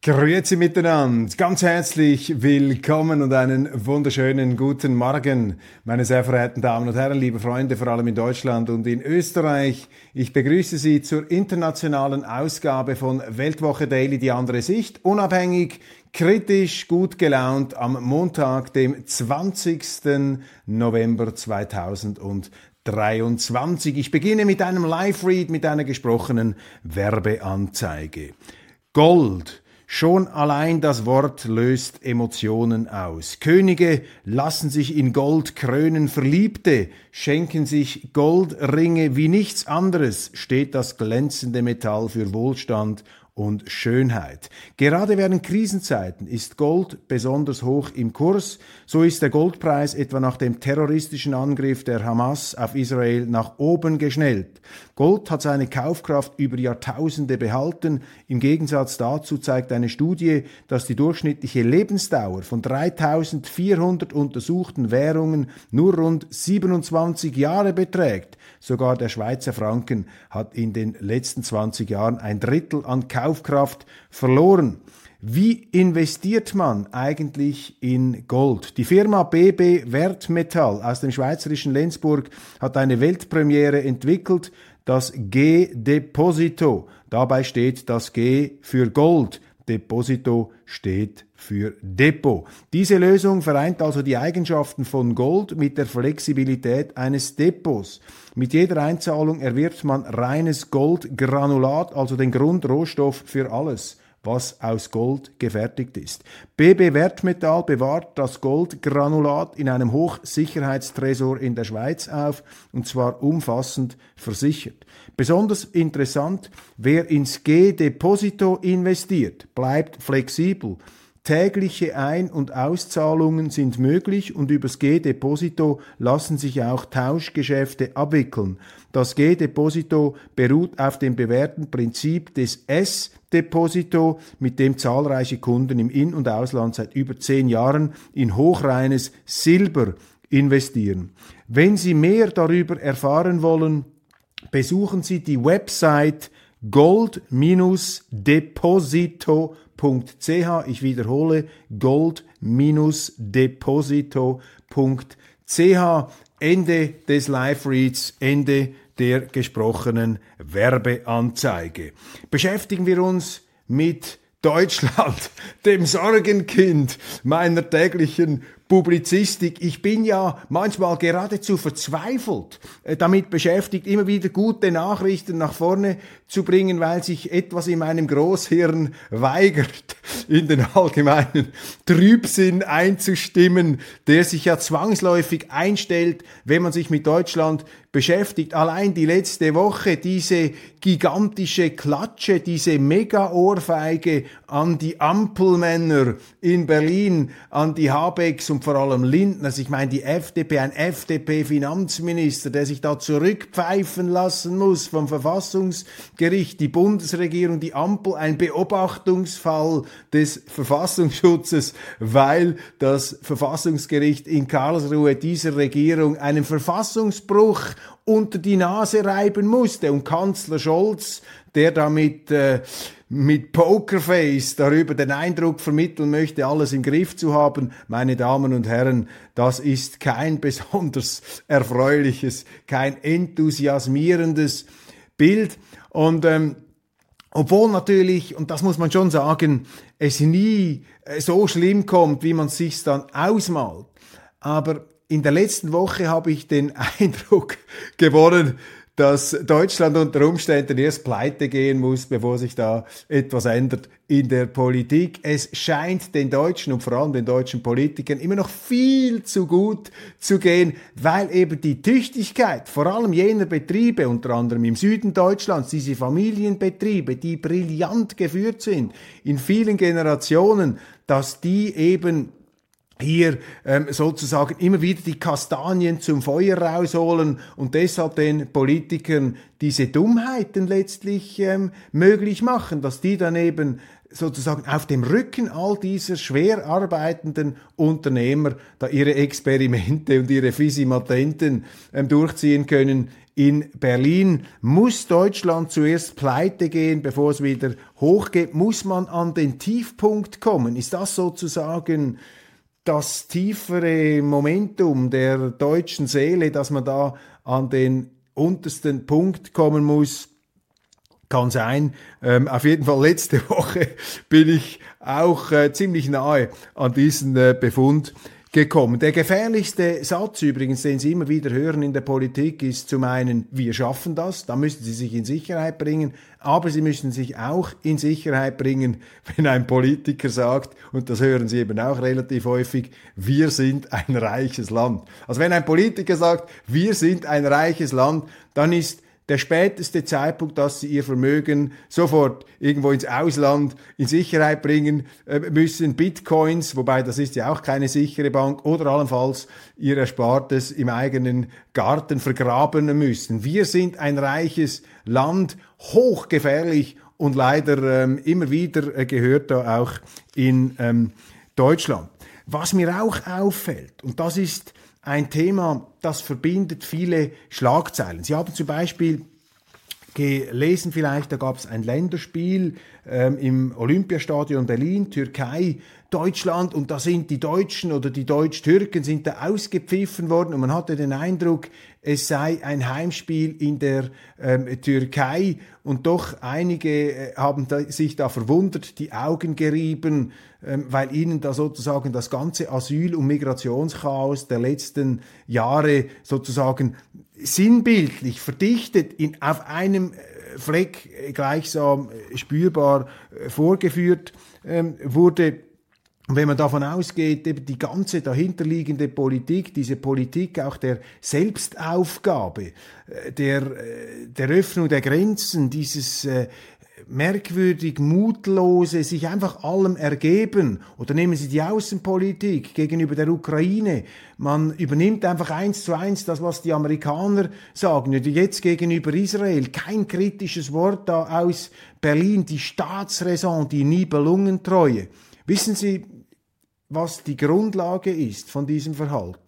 Grüezi miteinander, ganz herzlich willkommen und einen wunderschönen guten Morgen, meine sehr verehrten Damen und Herren, liebe Freunde, vor allem in Deutschland und in Österreich. Ich begrüße Sie zur internationalen Ausgabe von Weltwoche Daily, die andere Sicht, unabhängig, kritisch, gut gelaunt am Montag, dem 20. November 2023. Ich beginne mit einem Live-Read, mit einer gesprochenen Werbeanzeige. Gold Schon allein das Wort löst Emotionen aus. Könige lassen sich in Gold krönen, Verliebte schenken sich Goldringe wie nichts anderes, steht das glänzende Metall für Wohlstand und Schönheit. Gerade während Krisenzeiten ist Gold besonders hoch im Kurs. So ist der Goldpreis etwa nach dem terroristischen Angriff der Hamas auf Israel nach oben geschnellt. Gold hat seine Kaufkraft über Jahrtausende behalten. Im Gegensatz dazu zeigt eine Studie, dass die durchschnittliche Lebensdauer von 3400 untersuchten Währungen nur rund 27 Jahre beträgt. Sogar der Schweizer Franken hat in den letzten 20 Jahren ein Drittel an Kaufkraft verloren. Wie investiert man eigentlich in Gold? Die Firma BB Wertmetall aus dem schweizerischen Lenzburg hat eine Weltpremiere entwickelt, das G-Deposito. Dabei steht das G für Gold. Deposito steht für Depot. Diese Lösung vereint also die Eigenschaften von Gold mit der Flexibilität eines Depots. Mit jeder Einzahlung erwirbt man reines Goldgranulat, also den Grundrohstoff für alles was aus Gold gefertigt ist. BB Wertmetall bewahrt das Goldgranulat in einem Hochsicherheitstresor in der Schweiz auf und zwar umfassend versichert. Besonders interessant, wer ins G-Deposito investiert, bleibt flexibel. Tägliche Ein- und Auszahlungen sind möglich und übers G-Deposito lassen sich auch Tauschgeschäfte abwickeln. Das G-Deposito beruht auf dem bewährten Prinzip des S-Deposito, mit dem zahlreiche Kunden im In- und Ausland seit über zehn Jahren in hochreines Silber investieren. Wenn Sie mehr darüber erfahren wollen, besuchen Sie die Website gold-deposito.ch. Ich wiederhole gold-deposito.ch. Ende des Live-Reads, Ende der gesprochenen Werbeanzeige. Beschäftigen wir uns mit Deutschland, dem Sorgenkind meiner täglichen Publizistik. Ich bin ja manchmal geradezu verzweifelt äh, damit beschäftigt, immer wieder gute Nachrichten nach vorne zu bringen, weil sich etwas in meinem Großhirn weigert, in den allgemeinen Trübsinn einzustimmen, der sich ja zwangsläufig einstellt, wenn man sich mit Deutschland beschäftigt. Allein die letzte Woche diese gigantische Klatsche, diese Mega-Ohrfeige an die Ampelmänner in Berlin, an die Habecks und vor allem Lindners. Ich meine, die FDP, ein FDP-Finanzminister, der sich da zurückpfeifen lassen muss vom Verfassungsgericht, die Bundesregierung, die Ampel, ein Beobachtungsfall des Verfassungsschutzes, weil das Verfassungsgericht in Karlsruhe dieser Regierung einen Verfassungsbruch unter die Nase reiben musste. Und Kanzler Scholz, der damit äh, mit Pokerface darüber den Eindruck vermitteln möchte, alles im Griff zu haben, meine Damen und Herren, das ist kein besonders erfreuliches, kein enthusiasmierendes Bild. Und ähm, obwohl natürlich, und das muss man schon sagen, es nie äh, so schlimm kommt, wie man sich dann ausmalt. Aber in der letzten Woche habe ich den Eindruck gewonnen, dass Deutschland unter Umständen erst pleite gehen muss, bevor sich da etwas ändert in der Politik. Es scheint den Deutschen und vor allem den deutschen Politikern immer noch viel zu gut zu gehen, weil eben die Tüchtigkeit vor allem jener Betriebe, unter anderem im Süden Deutschlands, diese Familienbetriebe, die brillant geführt sind in vielen Generationen, dass die eben hier ähm, sozusagen immer wieder die Kastanien zum Feuer rausholen und deshalb den Politikern diese Dummheiten letztlich ähm, möglich machen, dass die dann eben sozusagen auf dem Rücken all dieser schwer arbeitenden Unternehmer da ihre Experimente und ihre Fisimatenten ähm, durchziehen können. In Berlin muss Deutschland zuerst pleite gehen, bevor es wieder hochgeht. Muss man an den Tiefpunkt kommen? Ist das sozusagen das tiefere Momentum der deutschen Seele, dass man da an den untersten Punkt kommen muss, kann sein. Ähm, auf jeden Fall letzte Woche bin ich auch äh, ziemlich nahe an diesen äh, Befund gekommen. Der gefährlichste Satz übrigens, den Sie immer wieder hören in der Politik, ist zum einen, wir schaffen das, da müssen Sie sich in Sicherheit bringen, aber Sie müssen sich auch in Sicherheit bringen, wenn ein Politiker sagt, und das hören Sie eben auch relativ häufig, wir sind ein reiches Land. Also wenn ein Politiker sagt, wir sind ein reiches Land, dann ist der späteste Zeitpunkt, dass sie ihr Vermögen sofort irgendwo ins Ausland in Sicherheit bringen äh, müssen, Bitcoins, wobei das ist ja auch keine sichere Bank, oder allenfalls ihr Erspartes im eigenen Garten vergraben müssen. Wir sind ein reiches Land, hochgefährlich und leider ähm, immer wieder äh, gehört da auch in ähm, Deutschland. Was mir auch auffällt, und das ist ein Thema, das verbindet viele Schlagzeilen. Sie haben zum Beispiel gelesen vielleicht, da gab es ein Länderspiel ähm, im Olympiastadion Berlin, Türkei, Deutschland. Und da sind die Deutschen oder die Deutsch-Türken sind da ausgepfiffen worden. Und man hatte den Eindruck, es sei ein Heimspiel in der ähm, Türkei. Und doch einige äh, haben da, sich da verwundert, die Augen gerieben, ähm, weil ihnen da sozusagen das ganze Asyl- und Migrationschaos der letzten Jahre sozusagen sinnbildlich verdichtet in, auf einem äh, Fleck gleichsam äh, spürbar äh, vorgeführt ähm, wurde. Und wenn man davon ausgeht, eben die ganze dahinterliegende Politik, diese Politik auch der Selbstaufgabe, der, der Öffnung der Grenzen, dieses merkwürdig mutlose, sich einfach allem ergeben. Oder nehmen Sie die Außenpolitik gegenüber der Ukraine. Man übernimmt einfach eins zu eins das, was die Amerikaner sagen. Oder jetzt gegenüber Israel. Kein kritisches Wort da aus Berlin. Die Staatsräson, die Nibelungentreue. Wissen Sie, was die Grundlage ist von diesem Verhalten?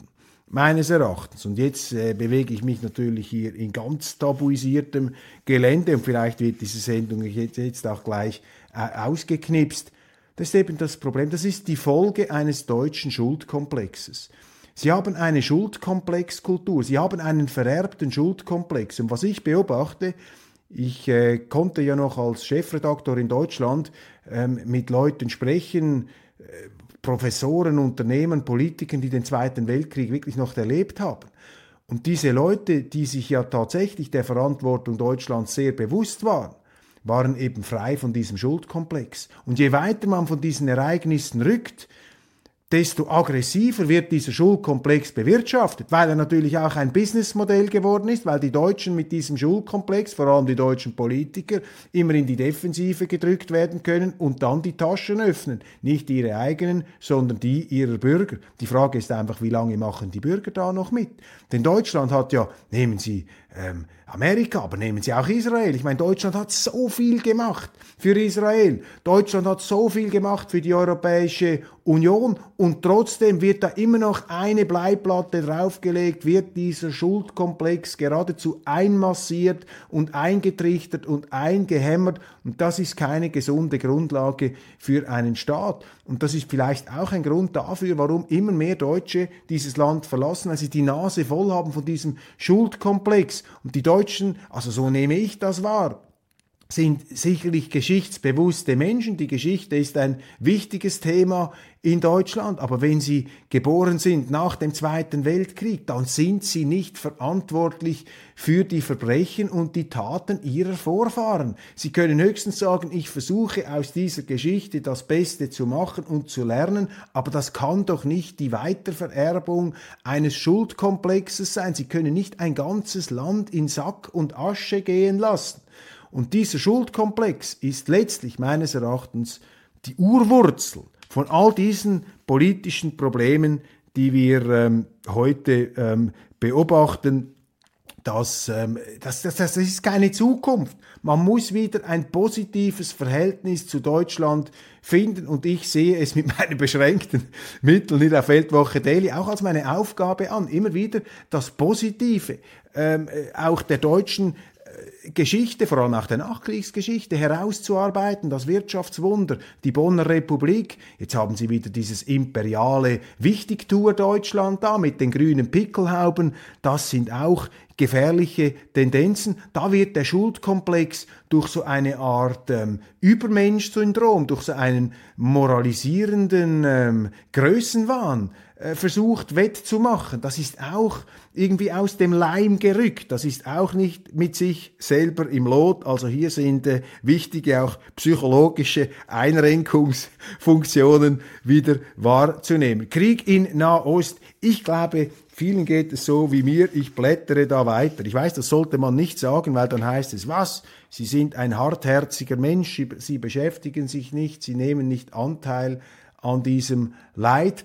Meines Erachtens. Und jetzt äh, bewege ich mich natürlich hier in ganz tabuisiertem Gelände und vielleicht wird diese Sendung jetzt, jetzt auch gleich äh, ausgeknipst. Das ist eben das Problem. Das ist die Folge eines deutschen Schuldkomplexes. Sie haben eine Schuldkomplexkultur. Sie haben einen vererbten Schuldkomplex. Und was ich beobachte, ich äh, konnte ja noch als Chefredaktor in Deutschland ähm, mit Leuten sprechen, äh, Professoren, Unternehmen, Politikern, die den Zweiten Weltkrieg wirklich noch erlebt haben. Und diese Leute, die sich ja tatsächlich der Verantwortung Deutschlands sehr bewusst waren, waren eben frei von diesem Schuldkomplex. Und je weiter man von diesen Ereignissen rückt, desto aggressiver wird dieser Schulkomplex bewirtschaftet, weil er natürlich auch ein Businessmodell geworden ist, weil die Deutschen mit diesem Schulkomplex, vor allem die deutschen Politiker, immer in die Defensive gedrückt werden können und dann die Taschen öffnen. Nicht ihre eigenen, sondern die ihrer Bürger. Die Frage ist einfach, wie lange machen die Bürger da noch mit? Denn Deutschland hat ja, nehmen Sie ähm, Amerika, aber nehmen Sie auch Israel. Ich meine, Deutschland hat so viel gemacht für Israel. Deutschland hat so viel gemacht für die Europäische Union und trotzdem wird da immer noch eine Bleiplatte draufgelegt, wird dieser Schuldkomplex geradezu einmassiert und eingetrichtert und eingehämmert und das ist keine gesunde Grundlage für einen Staat. Und das ist vielleicht auch ein Grund dafür, warum immer mehr Deutsche dieses Land verlassen, weil sie die Nase voll haben von diesem Schuldkomplex. Und die Deutschen, also so nehme ich das wahr, sind sicherlich geschichtsbewusste Menschen. Die Geschichte ist ein wichtiges Thema in Deutschland. Aber wenn sie geboren sind nach dem Zweiten Weltkrieg, dann sind sie nicht verantwortlich für die Verbrechen und die Taten ihrer Vorfahren. Sie können höchstens sagen, ich versuche aus dieser Geschichte das Beste zu machen und zu lernen, aber das kann doch nicht die Weitervererbung eines Schuldkomplexes sein. Sie können nicht ein ganzes Land in Sack und Asche gehen lassen. Und dieser Schuldkomplex ist letztlich meines Erachtens die Urwurzel von all diesen politischen Problemen, die wir ähm, heute ähm, beobachten. Das, ähm, das, das, das ist keine Zukunft. Man muss wieder ein positives Verhältnis zu Deutschland finden und ich sehe es mit meinen beschränkten Mitteln in der Feldwoche Daily auch als meine Aufgabe an, immer wieder das Positive ähm, äh, auch der deutschen Geschichte, vor allem auch der Nachkriegsgeschichte, herauszuarbeiten, das Wirtschaftswunder, die Bonner Republik. Jetzt haben sie wieder dieses imperiale Wichtigtour Deutschland da mit den grünen Pickelhauben. Das sind auch gefährliche Tendenzen. Da wird der Schuldkomplex durch so eine Art ähm, Übermensch-Syndrom, durch so einen moralisierenden ähm, Größenwahn versucht wettzumachen. Das ist auch irgendwie aus dem Leim gerückt. Das ist auch nicht mit sich selber im Lot. Also hier sind äh, wichtige auch psychologische Einrenkungsfunktionen wieder wahrzunehmen. Krieg in Nahost. Ich glaube, vielen geht es so wie mir. Ich blättere da weiter. Ich weiß, das sollte man nicht sagen, weil dann heißt es, was? Sie sind ein hartherziger Mensch. Sie beschäftigen sich nicht. Sie nehmen nicht Anteil an diesem Leid.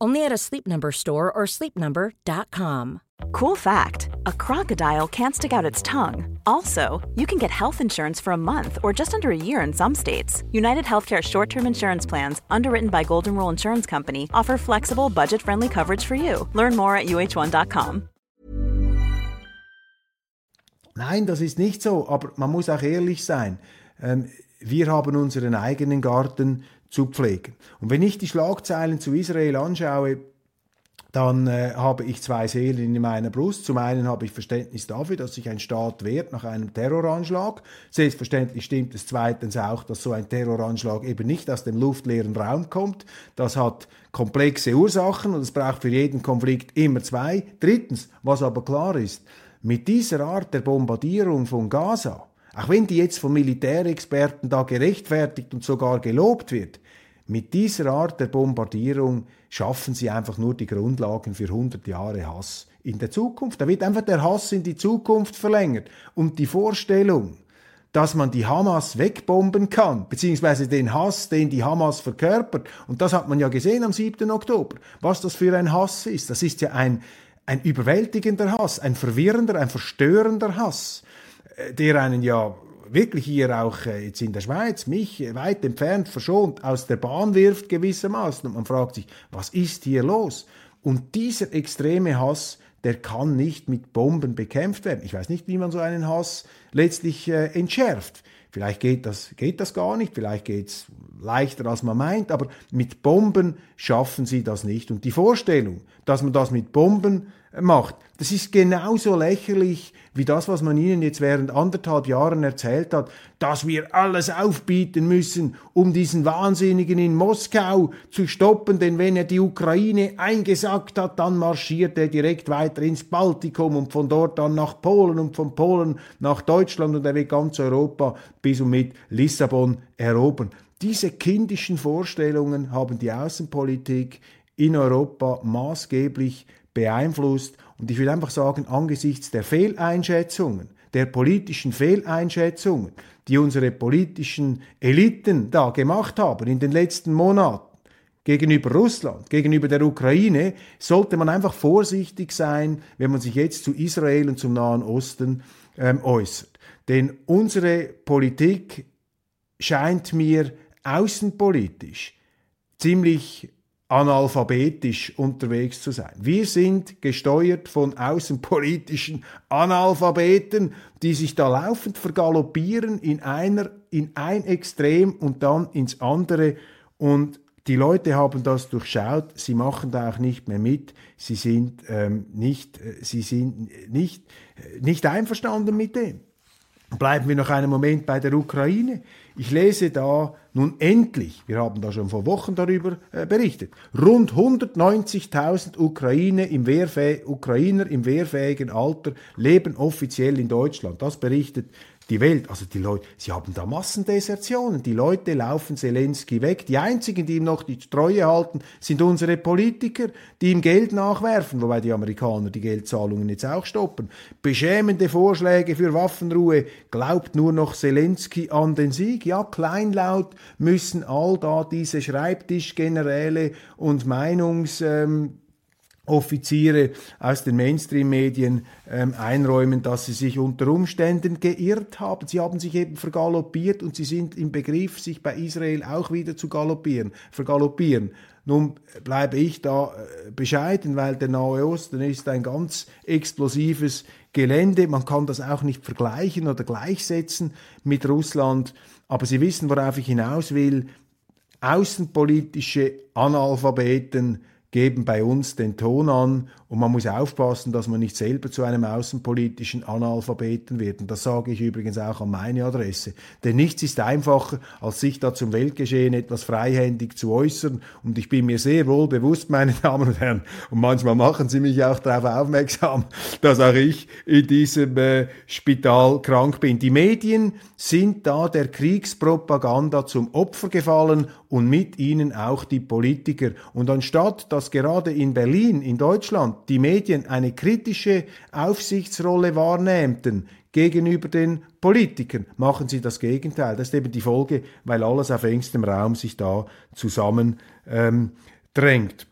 Only at a Sleep Number store or sleepnumber.com. Cool fact: A crocodile can't stick out its tongue. Also, you can get health insurance for a month or just under a year in some states. United Healthcare short-term insurance plans, underwritten by Golden Rule Insurance Company, offer flexible, budget-friendly coverage for you. Learn more at uh1.com. Nein, das ist nicht so. Aber man muss auch ehrlich sein. Ähm, wir haben unseren eigenen Garten zu pflegen. Und wenn ich die Schlagzeilen zu Israel anschaue, dann äh, habe ich zwei Seelen in meiner Brust. Zum einen habe ich Verständnis dafür, dass sich ein Staat wehrt nach einem Terroranschlag. Selbstverständlich stimmt es zweitens auch, dass so ein Terroranschlag eben nicht aus dem luftleeren Raum kommt. Das hat komplexe Ursachen und es braucht für jeden Konflikt immer zwei. Drittens, was aber klar ist, mit dieser Art der Bombardierung von Gaza, auch wenn die jetzt von Militärexperten da gerechtfertigt und sogar gelobt wird, mit dieser Art der Bombardierung schaffen sie einfach nur die Grundlagen für 100 Jahre Hass in der Zukunft. Da wird einfach der Hass in die Zukunft verlängert. Und die Vorstellung, dass man die Hamas wegbomben kann, beziehungsweise den Hass, den die Hamas verkörpert. Und das hat man ja gesehen am 7. Oktober, was das für ein Hass ist. Das ist ja ein, ein überwältigender Hass, ein verwirrender, ein verstörender Hass der einen ja wirklich hier auch äh, jetzt in der Schweiz mich weit entfernt verschont aus der Bahn wirft gewissermaßen. Und man fragt sich, was ist hier los? Und dieser extreme Hass, der kann nicht mit Bomben bekämpft werden. Ich weiß nicht, wie man so einen Hass letztlich äh, entschärft. Vielleicht geht das, geht das gar nicht, vielleicht geht's leichter, als man meint, aber mit Bomben schaffen sie das nicht. Und die Vorstellung, dass man das mit Bomben macht. Das ist genauso lächerlich wie das, was man Ihnen jetzt während anderthalb Jahren erzählt hat, dass wir alles aufbieten müssen, um diesen Wahnsinnigen in Moskau zu stoppen, denn wenn er die Ukraine eingesackt hat, dann marschiert er direkt weiter ins Baltikum und von dort dann nach Polen und von Polen nach Deutschland und er wird ganz Europa bis und mit Lissabon erobern. Diese kindischen Vorstellungen haben die Außenpolitik in Europa maßgeblich beeinflusst. Und ich will einfach sagen, angesichts der Fehleinschätzungen, der politischen Fehleinschätzungen, die unsere politischen Eliten da gemacht haben in den letzten Monaten, gegenüber Russland, gegenüber der Ukraine, sollte man einfach vorsichtig sein, wenn man sich jetzt zu Israel und zum Nahen Osten ähm, äußert. Denn unsere Politik scheint mir außenpolitisch ziemlich analphabetisch unterwegs zu sein. Wir sind gesteuert von außenpolitischen Analphabeten, die sich da laufend vergaloppieren in einer, in ein Extrem und dann ins andere und die Leute haben das durchschaut, sie machen da auch nicht mehr mit, sie sind ähm, nicht, äh, sie sind nicht, äh, nicht einverstanden mit dem. Bleiben wir noch einen Moment bei der Ukraine. Ich lese da nun endlich, wir haben da schon vor Wochen darüber äh, berichtet, rund 190.000 Ukraine Ukrainer im wehrfähigen Alter leben offiziell in Deutschland. Das berichtet die Welt, also die Leute, sie haben da Massendesertionen. Die Leute laufen Zelensky weg. Die einzigen, die ihm noch die Treue halten, sind unsere Politiker, die ihm Geld nachwerfen, wobei die Amerikaner die Geldzahlungen jetzt auch stoppen. Beschämende Vorschläge für Waffenruhe. Glaubt nur noch Zelensky an den Sieg? Ja, kleinlaut müssen all da diese Schreibtischgeneräle und Meinungs, ähm, Offiziere aus den Mainstream-Medien ähm, einräumen, dass sie sich unter Umständen geirrt haben. Sie haben sich eben vergaloppiert und sie sind im Begriff, sich bei Israel auch wieder zu galoppieren, vergaloppieren. Nun bleibe ich da äh, bescheiden, weil der Nahe Osten ist ein ganz explosives Gelände. Man kann das auch nicht vergleichen oder gleichsetzen mit Russland. Aber Sie wissen, worauf ich hinaus will. Außenpolitische Analphabeten geben bei uns den Ton an und man muss aufpassen, dass man nicht selber zu einem außenpolitischen Analphabeten wird. Und das sage ich übrigens auch an meine Adresse. Denn nichts ist einfacher, als sich da zum Weltgeschehen etwas freihändig zu äußern. Und ich bin mir sehr wohl bewusst, meine Damen und Herren, und manchmal machen Sie mich auch darauf aufmerksam, dass auch ich in diesem äh, Spital krank bin. Die Medien sind da der Kriegspropaganda zum Opfer gefallen und mit ihnen auch die Politiker. Und anstatt, dass gerade in Berlin, in Deutschland, die Medien eine kritische Aufsichtsrolle wahrnehmten gegenüber den Politikern, machen sie das Gegenteil. Das ist eben die Folge, weil alles auf engstem Raum sich da zusammen ähm, drängt.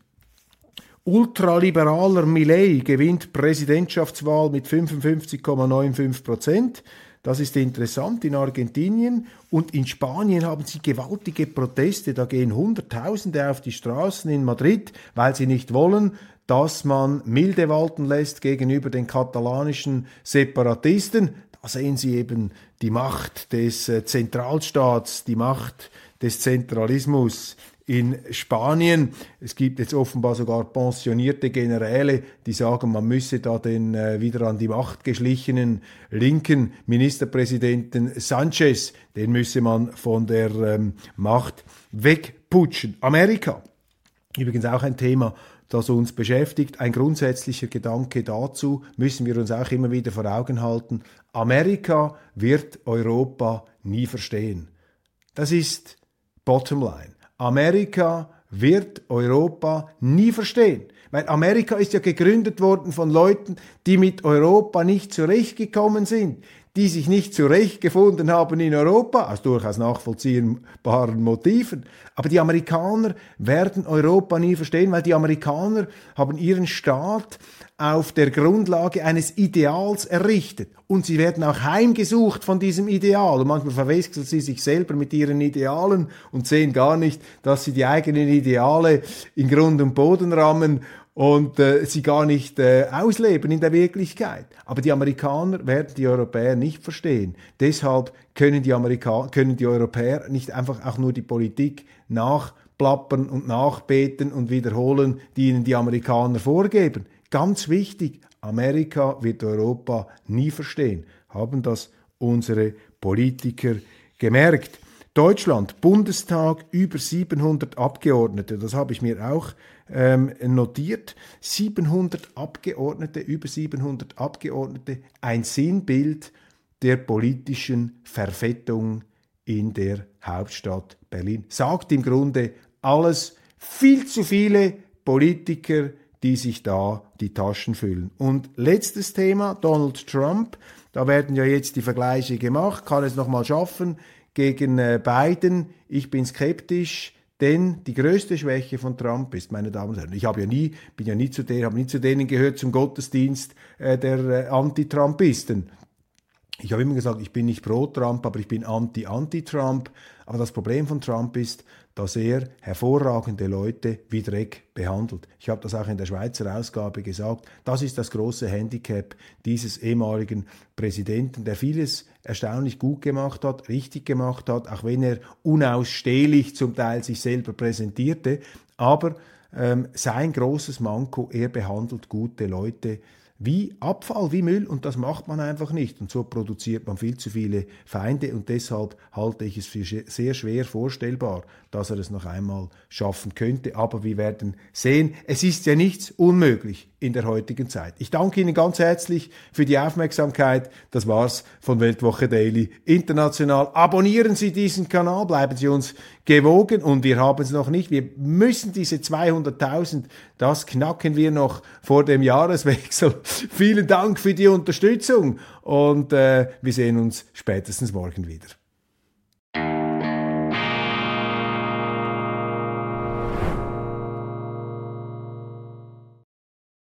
Ultraliberaler Millet gewinnt Präsidentschaftswahl mit 55,95 Prozent. Das ist interessant in Argentinien und in Spanien haben sie gewaltige Proteste. Da gehen Hunderttausende auf die Straßen in Madrid, weil sie nicht wollen, dass man milde walten lässt gegenüber den katalanischen Separatisten. Da sehen Sie eben die Macht des äh, Zentralstaats, die Macht des Zentralismus in Spanien. Es gibt jetzt offenbar sogar pensionierte Generäle, die sagen, man müsse da den äh, wieder an die Macht geschlichenen linken Ministerpräsidenten Sanchez, den müsse man von der ähm, Macht wegputschen. Amerika, übrigens auch ein Thema, das uns beschäftigt. Ein grundsätzlicher Gedanke dazu müssen wir uns auch immer wieder vor Augen halten. Amerika wird Europa nie verstehen. Das ist Bottomline. Amerika wird Europa nie verstehen. Weil Amerika ist ja gegründet worden von Leuten, die mit Europa nicht zurechtgekommen sind, die sich nicht zurechtgefunden haben in Europa, aus durchaus nachvollziehbaren Motiven. Aber die Amerikaner werden Europa nie verstehen, weil die Amerikaner haben ihren Staat auf der Grundlage eines Ideals errichtet. Und sie werden auch heimgesucht von diesem Ideal. Und manchmal verwechseln sie sich selber mit ihren Idealen und sehen gar nicht, dass sie die eigenen Ideale in Grund und Boden rammen und äh, sie gar nicht äh, ausleben in der Wirklichkeit. Aber die Amerikaner werden die Europäer nicht verstehen. Deshalb können die, Amerika können die Europäer nicht einfach auch nur die Politik nachplappern und nachbeten und wiederholen, die ihnen die Amerikaner vorgeben. Ganz wichtig, Amerika wird Europa nie verstehen, haben das unsere Politiker gemerkt. Deutschland, Bundestag, über 700 Abgeordnete, das habe ich mir auch ähm, notiert. 700 Abgeordnete, über 700 Abgeordnete, ein Sinnbild der politischen Verfettung in der Hauptstadt Berlin. Sagt im Grunde alles, viel zu viele Politiker, die sich da die Taschen füllen. Und letztes Thema, Donald Trump. Da werden ja jetzt die Vergleiche gemacht. Kann es nochmal schaffen gegen äh, Biden? Ich bin skeptisch. Denn die größte Schwäche von Trump ist, meine Damen und Herren, ich habe ja nie, bin ja nie zu denen, habe nie zu denen gehört zum Gottesdienst äh, der äh, Anti-Trumpisten. Ich habe immer gesagt, ich bin nicht pro Trump, aber ich bin anti-anti-Trump. Aber das Problem von Trump ist, dass er hervorragende Leute wie Dreck behandelt. Ich habe das auch in der Schweizer Ausgabe gesagt. Das ist das große Handicap dieses ehemaligen Präsidenten, der vieles erstaunlich gut gemacht hat, richtig gemacht hat, auch wenn er unausstehlich zum Teil sich selber präsentierte. Aber ähm, sein großes Manko, er behandelt gute Leute wie Abfall, wie Müll und das macht man einfach nicht. Und so produziert man viel zu viele Feinde und deshalb halte ich es für sehr schwer vorstellbar, dass er es noch einmal schaffen könnte. Aber wir werden sehen, es ist ja nichts unmöglich in der heutigen Zeit. Ich danke Ihnen ganz herzlich für die Aufmerksamkeit. Das war's von Weltwoche Daily International. Abonnieren Sie diesen Kanal, bleiben Sie uns gewogen und wir haben es noch nicht. Wir müssen diese 200.000, das knacken wir noch vor dem Jahreswechsel. Vielen Dank für die Unterstützung und äh, wir sehen uns spätestens morgen wieder.